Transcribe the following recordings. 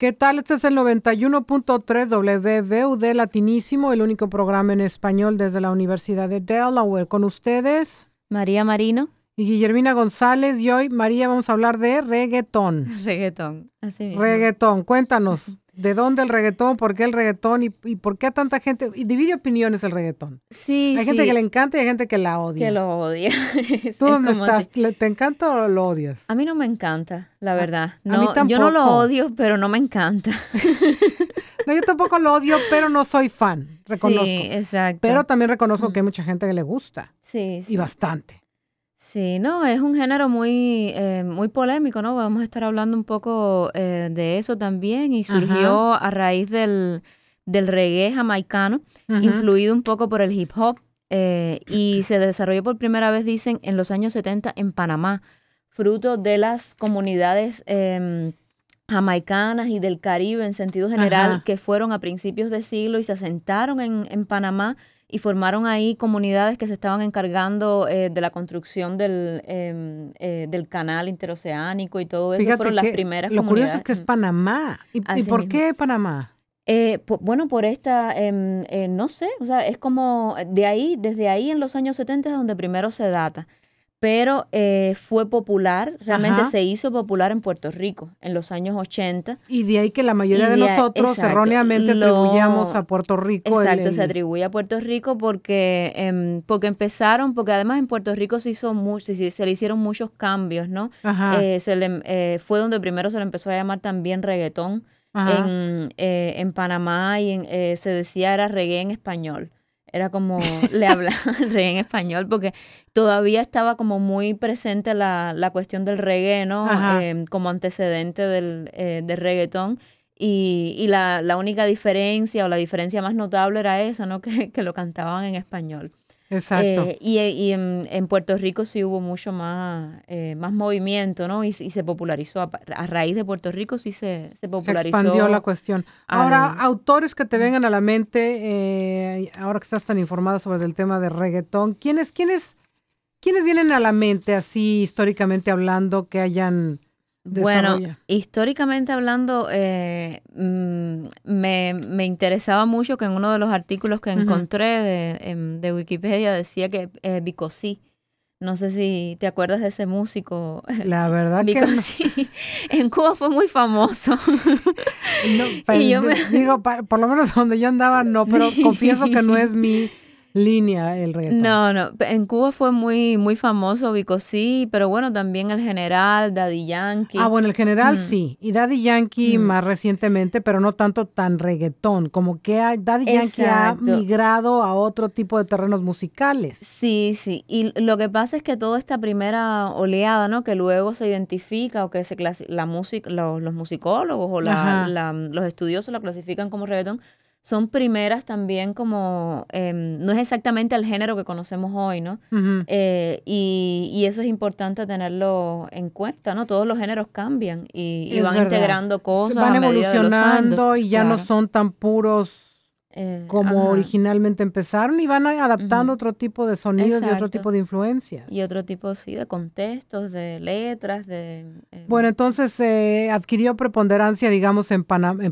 ¿Qué tal? Este es el 91.3 WVUD Latinísimo, el único programa en español desde la Universidad de Delaware. Con ustedes, María Marino y Guillermina González. Y hoy, María, vamos a hablar de reggaetón. Reggaetón, así mismo. Reggaetón, cuéntanos. ¿De dónde el reggaetón? ¿Por qué el reggaetón? ¿Y, por qué a tanta gente? Y divide opiniones el reggaetón. Sí, Hay gente que le encanta y hay gente que la odia. Que lo odia. ¿Tú dónde estás? ¿Te encanta o lo odias? A mí no me encanta, la verdad. No, a mí tampoco. Yo no lo odio, pero no me encanta. no, yo tampoco lo odio, pero no soy fan, reconozco. Sí, exacto. Pero también reconozco que hay mucha gente que le gusta. Sí, sí. Y bastante. Sí, no, es un género muy, eh, muy polémico, ¿no? Vamos a estar hablando un poco eh, de eso también y surgió a raíz del, del reggae jamaicano, influido un poco por el hip hop eh, y se desarrolló por primera vez, dicen, en los años 70 en Panamá, fruto de las comunidades em, jamaicanas y del Caribe en sentido general que fueron a principios de siglo y se asentaron en, en Panamá y formaron ahí comunidades que se estaban encargando eh, de la construcción del, em, eh, del canal interoceánico y todo eso. fueron las primeras lo curioso es que es Panamá. ¿Y, por qué Panamá? Eh, bueno, por esta, em, no sé, o sea, es como de ahí, desde ahí en los años 70 es donde primero se data pero eh, fue popular, realmente se hizo popular en Puerto Rico en los años 80. Y de ahí que la mayoría de, nosotros erróneamente atribuíamos a Puerto Rico. Exacto, se atribuye a Puerto Rico porque, em, porque empezaron, porque además en Puerto Rico se hizo mucho, se, se le hicieron muchos cambios, ¿no? Eh, se le, eh, fue donde primero se le empezó a llamar también reggaetón. En, en, Panamá y en, se decía era reggae en español. Era como le hablaba el reggae en español, porque todavía estaba como muy presente la, la cuestión del reggae, ¿no? Em, como antecedente del, eh, del reggaetón. Y, y la, la, única diferencia o la diferencia más notable era esa, ¿no? Que, que lo cantaban en español. Exacto. Eh, y, y en, en, Puerto Rico sí hubo mucho más, eh, más movimiento, ¿no? Y, y se popularizó. A, a, raíz de Puerto Rico sí se, se popularizó. Se expandió la cuestión. Ahora, autores que te vengan a la mente, eh, ahora que estás tan informada sobre el tema de reggaetón, ¿quiénes, quiénes, ¿quiénes vienen a la mente así históricamente hablando que hayan bueno, históricamente hablando, eh, mm, me, interesaba mucho que en uno de los artículos que encontré de, em, de Wikipedia decía que eh, Bicosí, no sé si te acuerdas de ese músico. La verdad que en Cuba fue muy famoso. Pues, digo, por lo menos donde yo andaba no, pero confieso que no es mi línea el reggaetón. No, no, en Cuba fue muy muy famoso Vico sí, pero bueno, también el general, Daddy Yankee. Ah, bueno, el general sí, y Daddy Yankee más recientemente, pero no tanto tan reggaetón, como que Daddy Yankee ha migrado a otro tipo de terrenos musicales. Sí, sí, y lo que pasa es que toda esta primera oleada, ¿no? Que luego se identifica o que se la música, los, musicólogos o los estudiosos la clasifican como reggaetón, son primeras también como, em, no es exactamente el género que conocemos hoy, ¿no? Eh, y, eso es importante tenerlo en cuenta, ¿no? Todos los géneros cambian y, van integrando cosas. van evolucionando y ya no son tan puros eh, como originalmente empezaron y van adaptando otro tipo de sonidos y otro tipo de influencias. Y otro tipo, sí, de contextos, de letras, de... Eh, bueno, entonces eh, adquirió preponderancia, digamos, en Panamá,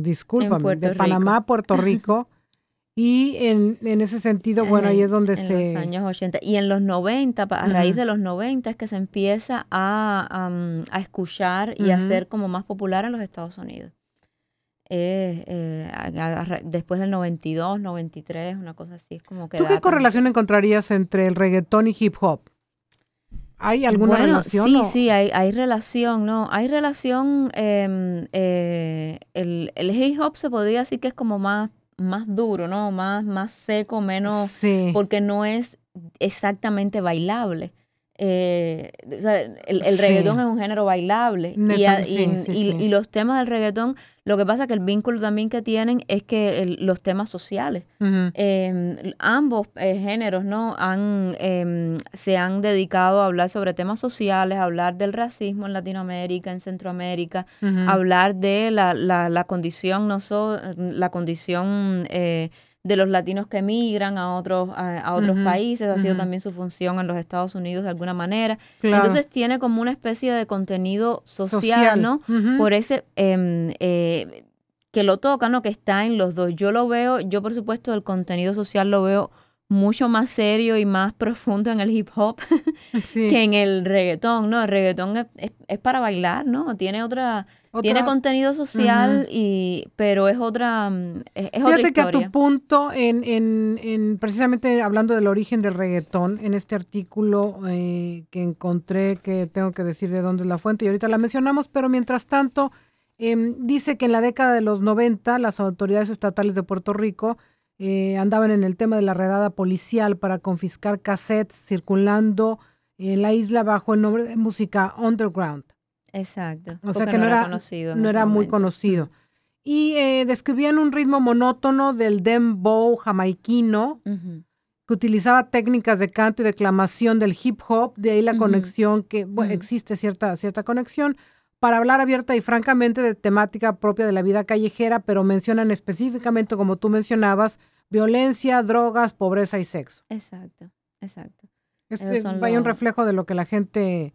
discúlpame, de Panamá a Puerto Rico. y en, ese sentido, bueno, ahí es donde se... En los años 80. Y en los 90, a raíz de los 90 es que se empieza a, a escuchar y a ser como más popular en los Estados Unidos eh, después del 92, 93, una cosa así. Es como que ¿Tú qué correlación encontrarías entre el reggaetón y hip hop? ¿Hay alguna relación? Sí, sí, hay, hay relación, ¿no? Hay relación, em, eh, el, el hip hop se podría decir que es como más, más duro, ¿no? Más, más seco, menos, sí. porque no es exactamente bailable. Eh, el, reggaetón es un género bailable y, los temas del reggaetón, lo que pasa es que el vínculo también que tienen es que los temas sociales, em, ambos eh, géneros no han em, se han dedicado a hablar sobre temas sociales, a hablar del racismo en Latinoamérica, en Centroamérica, hablar de la, la, condición, no so, la condición eh, de los latinos que emigran a otros, a, otros países, ha sido también su función en los Estados Unidos de alguna manera. Entonces tiene como una especie de contenido social, ¿no? Por ese... Em, eh, que lo toca, ¿no? Que está en los dos. Yo lo veo, yo por supuesto el contenido social lo veo mucho más serio y más profundo en el hip hop que en el reggaetón, ¿no? El reggaetón es, para bailar, ¿no? Tiene otra, tiene contenido social y pero es otra mm, es, Fíjate que a tu punto en, en, en, precisamente hablando del origen del reggaetón en este artículo eh, que encontré que tengo que decir de dónde es la fuente y ahorita la mencionamos, pero mientras tanto em, dice que en la década de los 90 las autoridades estatales de Puerto Rico eh, andaban en el tema de la redada policial para confiscar cassettes circulando en la isla bajo el nombre de música underground. Exacto. O sea que no, era, no era muy conocido. Y eh, describían un ritmo monótono del dembow jamaiquino, que utilizaba técnicas de canto y declamación del hip hop, de ahí la conexión que existe cierta, cierta conexión, para hablar abierta y francamente de temática propia de la vida callejera, pero mencionan específicamente, como tú mencionabas, violencia, drogas, pobreza y sexo. Exacto, exacto. hay un reflejo de lo que la gente...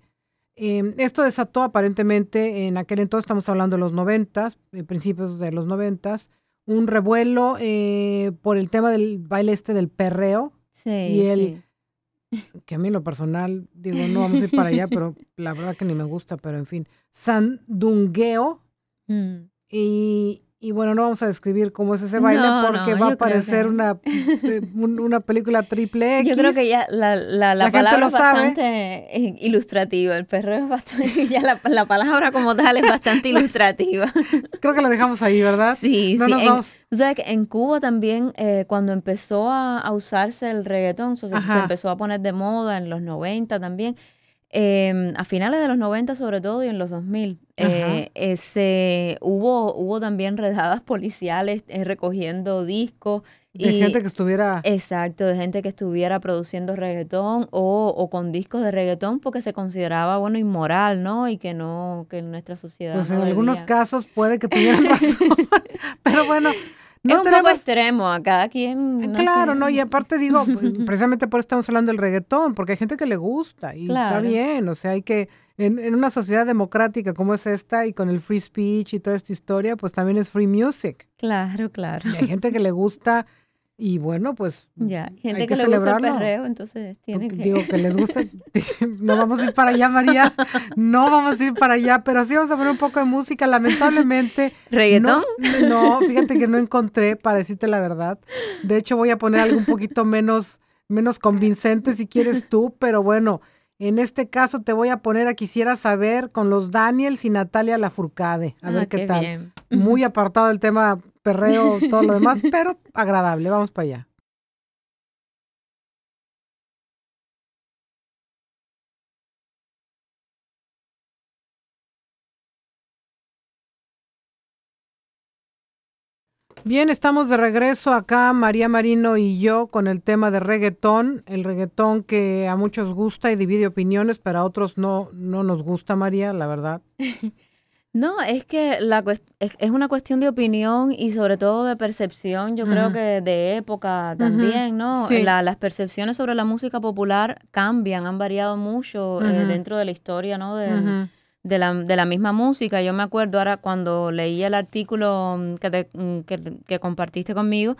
Em, esto desató aparentemente en aquel entonces, estamos hablando de los noventas, eh, principios de los noventas, un revuelo eh, por el tema del baile este del perreo. Sí, y el, que a mí en lo personal, digo, no vamos a ir para allá, pero la verdad que ni me gusta, pero en fin, sandungueo. Mm. Y, y bueno, no vamos a describir cómo es ese baile porque va a parecer una, eh, una película triple X. Yo creo que ya la, la, la, palabra es bastante ilustrativa. El perro es bastante, ya la, la, palabra como tal es bastante ilustrativa. creo que la dejamos ahí, ¿verdad? Sí, sí. En, sabes que en Cuba también, eh, cuando empezó a, a, usarse el reggaetón, se, se, empezó a poner de moda en los 90 también. Eh, a finales de los 90 sobre todo y en los 2000, eh, ese, hubo, hubo también redadas policiales eh, recogiendo discos. De gente que estuviera... Exacto, de gente que estuviera produciendo reggaetón o, o, con discos de reggaetón porque se consideraba, bueno, inmoral, ¿no? Y que no, que en nuestra sociedad... Pues en algunos casos puede que tuvieran razón, pero bueno, no es un poco extremo a cada quien. Eh, claro, no, y aparte digo, pues, precisamente por eso estamos hablando del reggaetón, porque hay gente que le gusta y está bien, o sea, hay que, en, en, una sociedad democrática como es esta y con el free speech y toda esta historia, pues también es free music. Claro, claro. Y hay gente que le gusta y bueno, pues. Ya, gente que, le gusta el perreo, entonces tiene que. Digo que les gusta. no vamos a ir para allá, María. No vamos a ir para allá, pero sí vamos a poner un poco de música. Lamentablemente. ¿Reggaetón? No, fíjate que no encontré, para decirte la verdad. De hecho, voy a poner algo un poquito menos, menos convincente si quieres tú, pero bueno. En este caso te voy a poner a Quisiera Saber con los Daniels y Natalia Lafourcade. A ver ah, qué, tal. Muy apartado del tema perreo, todo lo demás, pero agradable. Vamos para allá. Bien, estamos de regreso acá, María Marino y yo, con el tema de reggaetón, el reggaetón que a muchos gusta y divide opiniones, pero a otros no, no nos gusta, María, la verdad. No, es que la es, una cuestión de opinión y sobre todo de percepción, yo creo que de época también, ¿no? las percepciones sobre la música popular cambian, han variado mucho eh, dentro de la historia, ¿no? De, de la, de la misma música. Yo me acuerdo ahora cuando leí el artículo que, mm, que, que compartiste conmigo,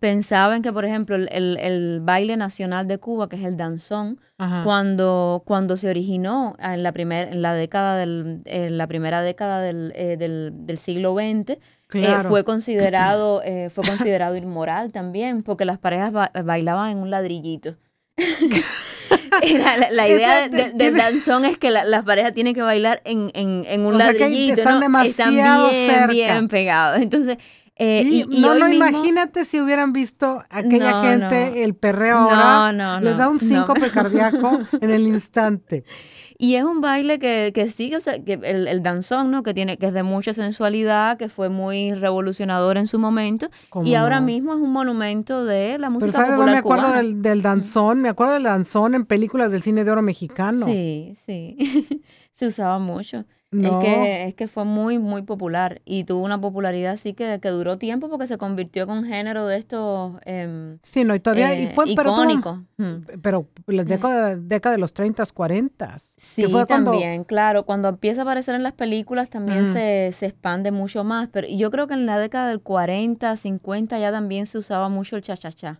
pensaba en que, por ejemplo, el, el, baile nacional de Cuba, que es el danzón, cuando, cuando se originó en la, primer, en la, década del, en la primera década del, eh, del, del siglo XX, eh, fue considerado eh, fue considerado inmoral también porque las parejas bailaban en un ladrillito la, idea del danzón es que las parejas tienen que bailar en, en, un ladrillito, están demasiado bien, bien pegados. Entonces, eh, y, no, no, imagínate si hubieran visto aquella gente, el perreo ahora, les da un síncope cardíaco en el instante. Y es un baile que, que sí, o sea, que el, el, danzón, ¿no? Que tiene, que es de mucha sensualidad, que fue muy revolucionador en su momento. Y ahora mismo es un monumento de la música Pero ¿sabes me acuerdo del, danzón? Me acuerdo del danzón en películas del cine de oro mexicano. Sí, sí. Se usaba mucho. Es, que, es que fue muy, muy popular y tuvo una popularidad así que, que duró tiempo porque se convirtió en un género de estos eh, Sí, no, y todavía y eh, fue icónico. Pero, pero la década, década de los 30, 40. Sí, también, claro. Cuando empieza a aparecer en las películas también se, se expande mucho más. Pero yo creo que en la década del 40, 50 ya también se usaba mucho el cha-cha-cha.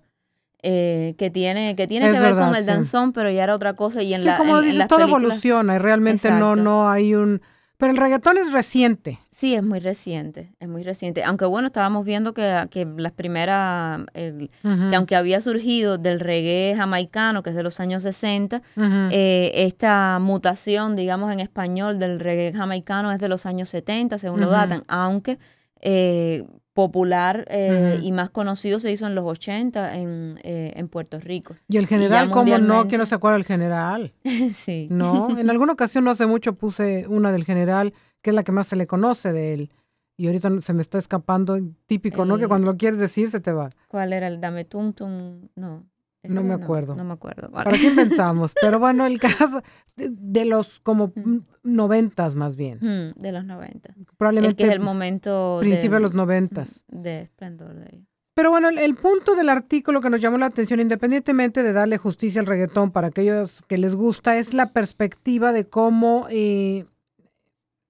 Eh, que tiene que tiene que ver con el danzón, pero ya era otra cosa. Y en sí, la, como en, dices, todo películas- evoluciona y realmente no, Exacto. no hay un... Pero el reggaetón es reciente. Sí, es muy reciente, es muy reciente. Aunque bueno, estábamos viendo que, que las primeras, que aunque había surgido del reggae jamaicano, que es de los años 60, Ujú. eh, esta mutación, digamos, en español del reggae jamaicano es de los años 70, según lo datan, aunque eh, popular eh, y más conocido se hizo en los 80 en, eh, en Puerto Rico. y el general, ya ¿cómo no? ¿Quién no se acuerda del general? sí. No, en alguna ocasión no hace mucho puse una del general, que es la que más se le conoce de él. Y ahorita se me está escapando, típico, ¿no? Que Eh, cuando lo quieres decir se te va. ¿Cuál era el Dame Tum Tum? No. No me acuerdo. No, me acuerdo. cuál. ¿Para qué inventamos? Pero bueno, el caso de, de los como Mm. noventas más bien. Mm, de los 90. El Probablemente que es el momento principio de de, los noventas. de esplendor de ellos. Pero bueno, el, el punto del artículo que nos llamó la atención, independientemente de darle justicia al reggaetón para aquellos que les gusta, es la perspectiva de cómo, eh,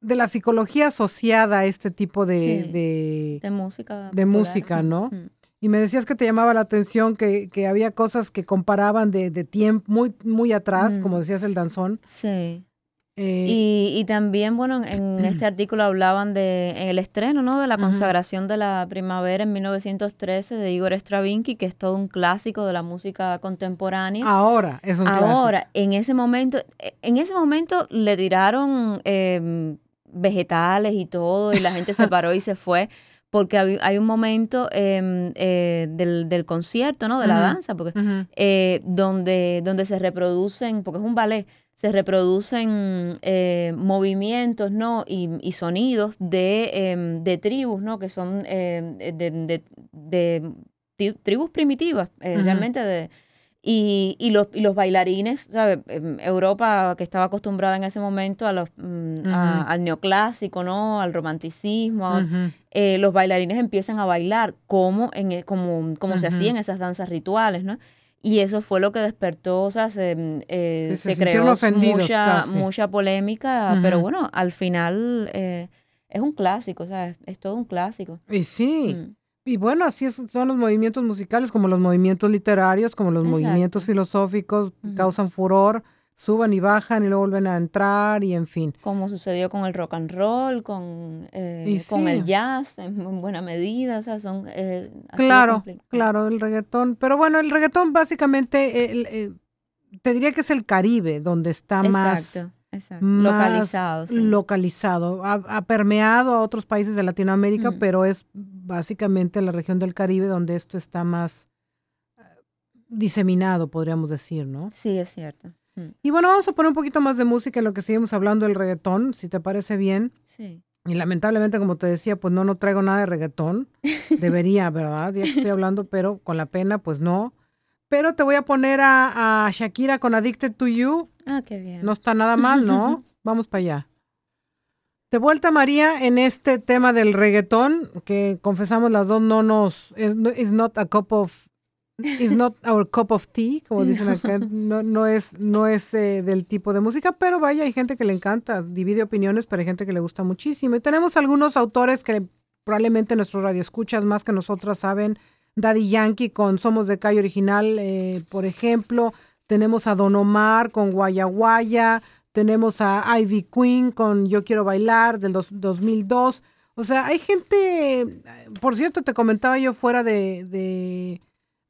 de la psicología asociada a este tipo de... Sí. de- De música. De popular. música, ¿no? Mm, y me decías que te llamaba la atención que, que había cosas que comparaban de, de tiempo muy, muy atrás, Mm. como decías el danzón. Sí. eh, Y, y también, bueno, en este artículo hablaban de en el estreno, ¿no? De la consagración de la primavera en 1913 de Igor Stravinsky, que es todo un clásico de la música contemporánea. ahora es un clásico. Ahora, en ese momento, eh, en ese momento le tiraron eh, vegetales y todo, y la gente se paró y se fue, porque hay, hay un momento eh, eh, del, del concierto, ¿no? De la danza, porque eh, donde, donde se reproducen, porque es un ballet, se reproducen eh, movimientos, ¿no? Y, y sonidos de, em, de tribus, ¿no? Que son em, de, de- de tri- tribus primitivas, eh, Ujú. realmente de... Y, y los, y los bailarines, ¿sabes? Europa, que estaba acostumbrada en ese momento a los, a- Ujú. al neoclásico, ¿no? Al romanticismo, eh, los bailarines empiezan a bailar como, en, e- como, como se Ujú. hacían esas danzas rituales, ¿no? Y eso fue lo que despertó, o sea, se, eh, Sí, se se creó mucha, casi. mucha polémica, pero bueno, al final eh, es un clásico, o sea, es, es todo un clásico. Y sí. Mm, Y bueno, así es- son los movimientos musicales, como los movimientos literarios, como los Exacto. movimientos filosóficos, causan furor, suban y bajan y luego vuelven a entrar y en fin. Como sucedió con el rock and roll, con, eh, con el jazz, en, en buena medida, o sea, son... eh, Claro, claro, el reggaetón. Pero bueno, el reggaetón básicamente, el- eh, te diría que es el Caribe, donde está más, Exacto, Localizado, sí. localizado. Ha, ha permeado a otros países de Latinoamérica, pero es básicamente la región del Caribe donde esto está más eh, diseminado, podríamos decir, ¿no? Sí, es cierto. Mm, Y bueno, vamos a poner un poquito más de música en lo que seguimos hablando del reggaetón, si te parece bien. Sí. Y lamentablemente, como te decía, pues no, no traigo nada de reggaetón. Debería, ¿verdad? Ya estoy hablando, pero con la pena, pues no. Pero te voy a poner a, a Shakira con Addicted to You. Ah, qué bien. No está nada mal, ¿no? Vamos para allá. De vuelta, María, en este tema del reggaetón, que confesamos las dos no nos... is no- is not a cup of... Is not our cup of tea, como dicen acá. No, no es, no es eh, del tipo de música, pero vaya, hay gente que le encanta. Divide opiniones, pero hay gente que le gusta muchísimo. Y tenemos algunos autores que probablemente nuestros radioescuchas más que nosotras saben. Daddy Yankee con Somos de Calle Original, eh, por ejemplo. Tenemos a Don Omar con Guaya Guaya. Tenemos a Ivy Queen con Yo Quiero Bailar del dos- 2002. O sea, hay gente, por cierto, te comentaba yo fuera de, de-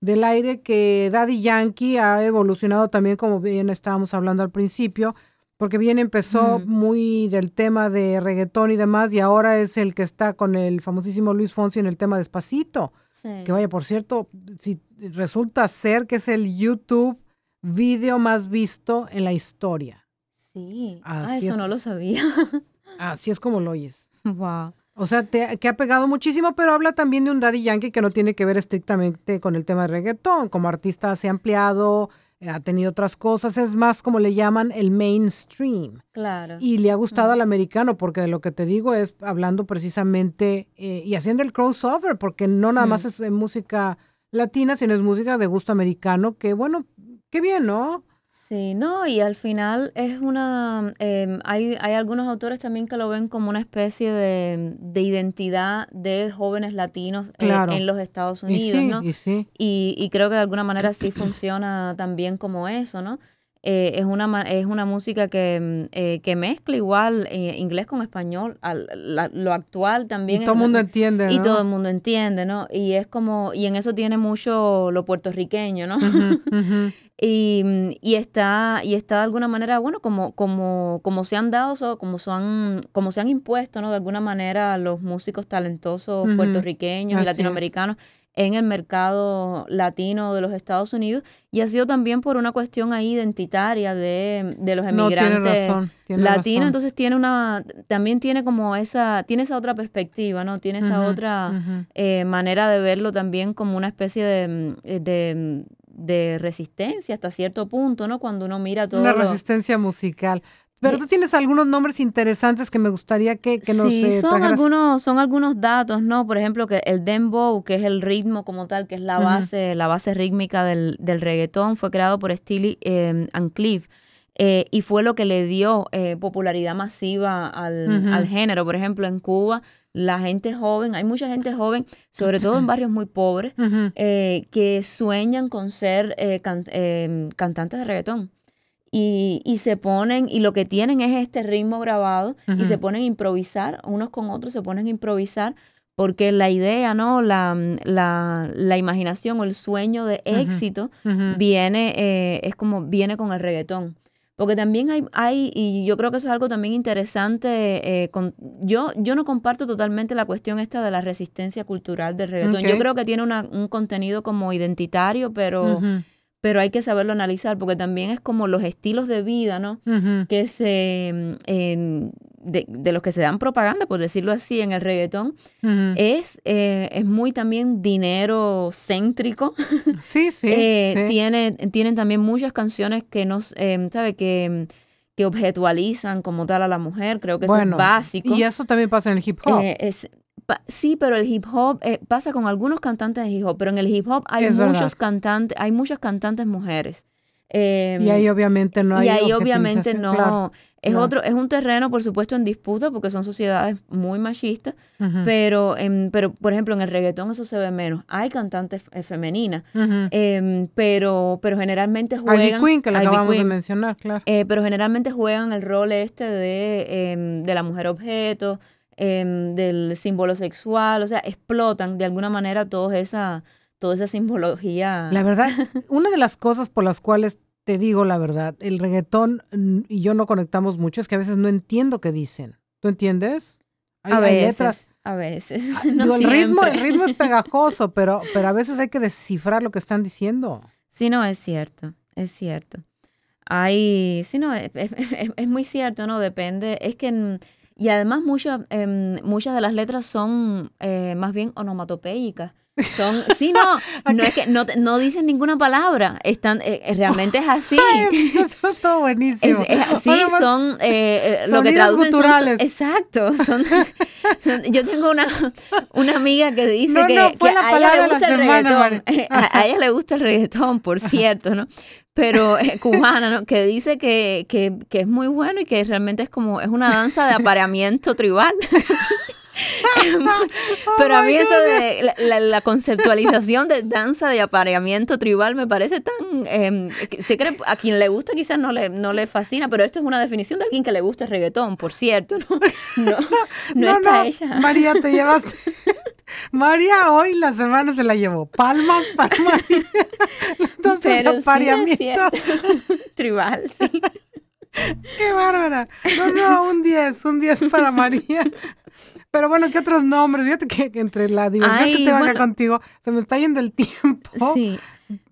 del aire que Daddy Yankee ha evolucionado también, como bien estábamos hablando al principio, porque bien empezó muy del tema de reggaetón y demás, y ahora es el que está con el famosísimo Luis Fonsi en el tema Despacito. Sí. Que vaya, por cierto, si resulta ser que es el YouTube video más visto en la historia. Sí. Ah, eso es. no lo sabía. Así es como lo oyes. wow. O sea, te- que ha pegado muchísimo, pero habla también de un Daddy Yankee que no tiene que ver estrictamente con el tema de reggaetón. Como artista se ha ampliado, ha tenido otras cosas, es más como le llaman el mainstream. Claro. Y le ha gustado al americano, porque de lo que te digo es hablando precisamente eh, y haciendo el crossover, porque no nada más es música latina, sino es música de gusto americano, que bueno, qué bien, ¿no? Sí, no, y al final es una, em, hay, hay algunos autores también que lo ven como una especie de, identidad de jóvenes latinos eh, en los Estados Unidos, ¿no? Y, sí. y, y creo que de alguna manera sí funciona también como eso, ¿no? Eh, es, una, es una música que, mm, eh, que mezcla igual eh, inglés con español, lo actual también. Y todo el mundo entiende, Y todo el mundo entiende, ¿no? Y es como, y en eso tiene mucho lo puertorriqueño, ¿no? y, mm, y, está, y está de alguna manera, bueno, como, como, como se han dado, como, son, como se han impuesto, ¿no? De alguna manera los músicos talentosos puertorriqueños y latinoamericanos en el mercado latino de los Estados Unidos y ha sido también por una cuestión ahí identitaria de, los emigrantes latinos. Entonces tiene una, también tiene como esa, tiene esa otra perspectiva, ¿no? Tiene esa otra eh, manera de verlo también como una especie de, de, de resistencia hasta cierto punto, ¿no? Cuando uno mira todo. Una resistencia musical. Pero tú tienes algunos nombres interesantes que me gustaría que, que nos Sí, son algunos, son algunos datos, ¿no? Por ejemplo, que el dembow, que es el ritmo como tal, que es la base, la base rítmica del, del, reggaetón, fue creado por Steely eh, and Cliff. Eh, y fue lo que le dio eh, popularidad masiva al, al, género. Por ejemplo, en Cuba, la gente joven, hay mucha gente joven, sobre todo en barrios muy pobres, que sueñan con ser cantantes de reggaetón y, y, se ponen, y lo que tienen es este ritmo grabado y se ponen a improvisar, unos con otros se ponen a improvisar porque la idea, ¿no? La, la, la imaginación o el sueño de éxito viene, eh, es como viene con el reggaetón. Porque también hay, hay, y yo creo que eso es algo también interesante, eh, con, yo, yo no comparto totalmente la cuestión esta de la resistencia cultural del reggaetón. Yo creo que tiene una, un contenido como identitario, pero pero hay que saberlo analizar porque también es como los estilos de vida, ¿no? Que se, mm, de, los que se dan propaganda, por decirlo así, en el reggaetón, es, eh, es muy también dinero céntrico. Sí, sí, eh, Tiene, tienen también muchas canciones que nos, eh, ¿sabe? Que, que objetualizan como tal a la mujer, creo que eso es básico. Y eso también pasa en el hip hop. es, sí, pero el hip hop eh, pasa con algunos cantantes de hip hop, pero en el hip hop hay muchos cantantes, hay muchas cantantes mujeres. Em, y ahí obviamente no hay. Y ahí obviamente no. es otro, es un terreno, por supuesto, en disputa, porque son sociedades muy machistas, pero, pero, por ejemplo, en el reggaetón eso se ve menos. Hay cantantes eh, femeninas, em, pero, pero generalmente juegan. Ivy Queen, que la acabamos de mencionar, claro. Eh, pero generalmente juegan el rol este de, em, de la mujer objeto, Em, del símbolo sexual, o sea, explotan de alguna manera toda esa, toda esa simbología. La verdad, una de las cosas por las cuales te digo la verdad, el reggaetón y yo no conectamos mucho es que a veces no entiendo qué dicen. ¿Tú entiendes? a veces. A veces. Ah, el, ritmo, el ritmo es pegajoso, pero, pero a veces hay que descifrar lo que están diciendo. Sí, no, es cierto, es cierto. Hay, sí, no, es, es muy cierto, ¿no? Depende, es que y además muchas, em, muchas de las letras son eh, más bien onomatopeicas. Son, sí, no, no es que no, no dicen ninguna palabra, están, eh, eh, realmente es así. Esto todo buenísimo. sí, son lo que traducen son, exacto. Son, yo tengo una, una amiga que dice que, a ella le gusta el reggaetón. a, ella le gusta el reggaetón, por cierto, ¿no? pero eh, cubana, ¿no? que dice que, que, que, es muy bueno y que realmente es como, es una danza de apareamiento tribal. pero a mí eso de la, conceptualización de danza de apareamiento tribal me parece tan... Eh, se cree, a quien le gusta quizás no le, no le fascina, pero esto es una definición de alguien que le gusta el reggaetón, por cierto. No, no, no, está ella. María, te llevas... María hoy la semana se la llevó. Palmas para María. Entonces, Pero Tribal, sí. Qué bárbara. No, no, un 10, un 10 para María. Pero bueno, ¿qué otros nombres? Fíjate que, entre la diversión que te bueno, contigo, se me está yendo el tiempo. Sí.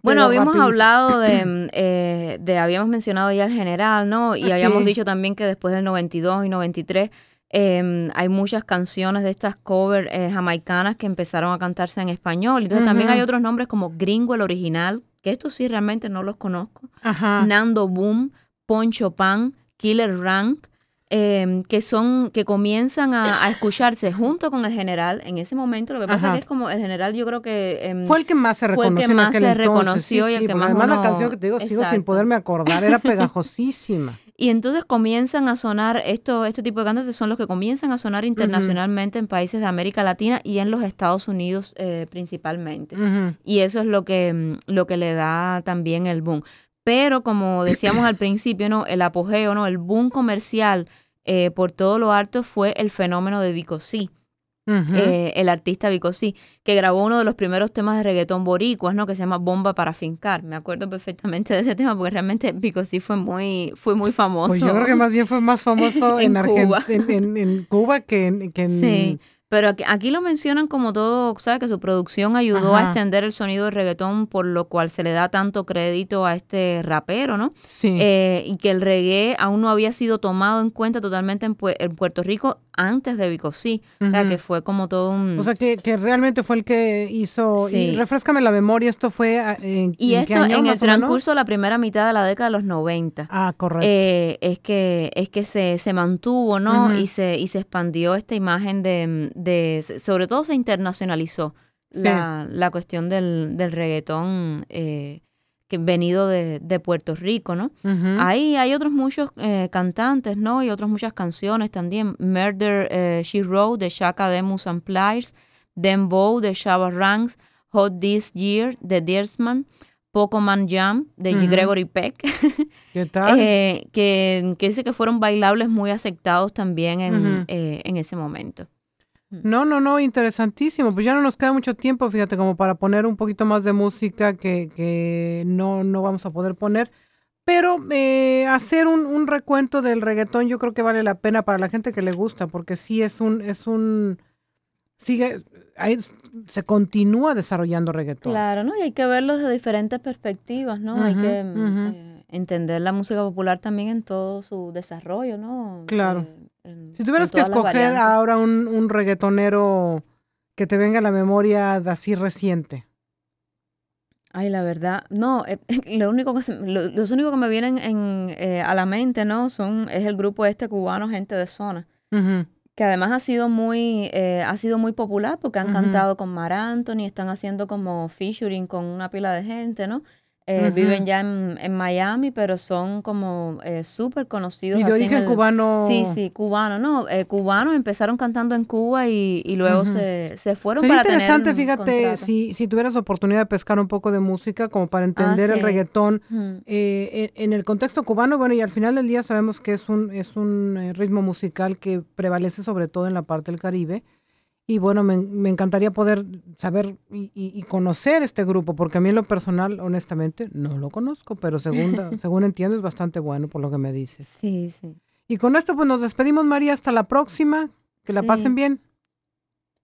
Bueno, habíamos hablado de, eh, de, habíamos mencionado ya el general, ¿no? Y habíamos dicho también que después del 92 y 93 Em, hay muchas canciones de estas covers eh, jamaicanas que empezaron a cantarse en español. Entonces también hay otros nombres como Gringo el original, que estos sí realmente no los conozco, Nando Boom, Poncho Pan, Killer Rank, Em, que son, que comienzan a, escucharse junto con el general en ese momento. Lo que pasa es que es como el general, yo creo que em, fue el que más se reconoció. que más se reconoció y el que más. Además, la canción que te digo, sigo sin poderme acordar, era pegajosísima. Y entonces comienzan a sonar, esto, este tipo de cantantes son los que comienzan a sonar internacionalmente en países de América Latina y en los Estados Unidos eh, principalmente. Y eso es lo que, em, lo que le da también el boom. Pero como decíamos al principio, ¿no? El apogeo, ¿no? El boom comercial eh, por todo lo alto fue el fenómeno de Vico sí. Eh, el artista Vico que grabó uno de los primeros temas de reggaetón boricuas, ¿no? Que se llama Bomba para Fincar. Me acuerdo perfectamente de ese tema porque realmente Vico fue muy, fue muy famoso. Pues yo creo que más bien fue más famoso en, Cuba. En, Cuba que en, que Sí. Pero aquí, lo mencionan como todo, ¿sabes? Que su producción ayudó a extender el sonido del reggaetón, por lo cual se le da tanto crédito a este rapero, ¿no? Sí. Eh, y que el reggae aún no había sido tomado en cuenta totalmente en, Puerto Rico antes de Vico sí. O sea, que fue como todo un... O sea, que, realmente fue el que hizo... Sí. Y refrescame la memoria, esto fue... Ah, en, y esto en el transcurso de la primera mitad de la década de los 90. Ah, correcto. Eh, es que, es que se, se mantuvo, ¿no? y, se, y se expandió esta imagen de de, sobre todo se internacionalizó la, la, cuestión del, del reggaetón eh, que venido de, de, Puerto Rico, ¿no? Ahí hay otros muchos eh, cantantes, ¿no? Y otras muchas canciones también. Murder eh, She Wrote de Shaka Demus and Pliers, Dembow de Shabba Ranks, Hot This Year de Deersman, Poco Man Jam de Gregory Peck. ¿Qué tal? que, que, dice que fueron bailables muy aceptados también en, en ese momento. No, no, no, interesantísimo. Pues ya no nos queda mucho tiempo, fíjate, como para poner un poquito más de música que, que no, no vamos a poder poner. Pero eh, hacer un, un, recuento del reggaetón yo creo que vale la pena para la gente que le gusta, porque sí es un, es un, sigue, ahí se continúa desarrollando reggaetón. Claro, ¿no? Y hay que verlo desde diferentes perspectivas, ¿no? hay que eh, entender la música popular también en todo su desarrollo, ¿no? Claro. Eh, si tuvieras que escoger ahora un, un, reggaetonero que te venga a la memoria así reciente. Ay, la verdad, no, eh, lo único que los únicos que me vienen en, eh, a la mente, ¿no? Son, es el grupo este cubano, Gente de Zona, que además ha sido muy, eh, ha sido muy popular porque han cantado con Mar Anthony, están haciendo como featuring con una pila de gente, ¿no? Eh, viven ya en, Miami, pero son como eh, súper conocidos. Y de origen cubano. Sí, sí, cubano, ¿no? Eh, cubanos empezaron cantando en Cuba y, luego se, se, fueron Sería para interesante, fíjate, si, si tuvieras oportunidad de pescar un poco de música como para entender ah, el reggaetón en, el contexto cubano, bueno, y al final del día sabemos que es un, es un ritmo musical que prevalece sobre todo en la parte del Caribe. Y bueno, me, encantaría poder saber y, conocer este grupo, porque a mí en lo personal, honestamente, no lo conozco, pero según, según entiendo es bastante bueno por lo que me dices. Sí, sí. Y con esto pues nos despedimos, María, hasta la próxima. Que la pasen bien.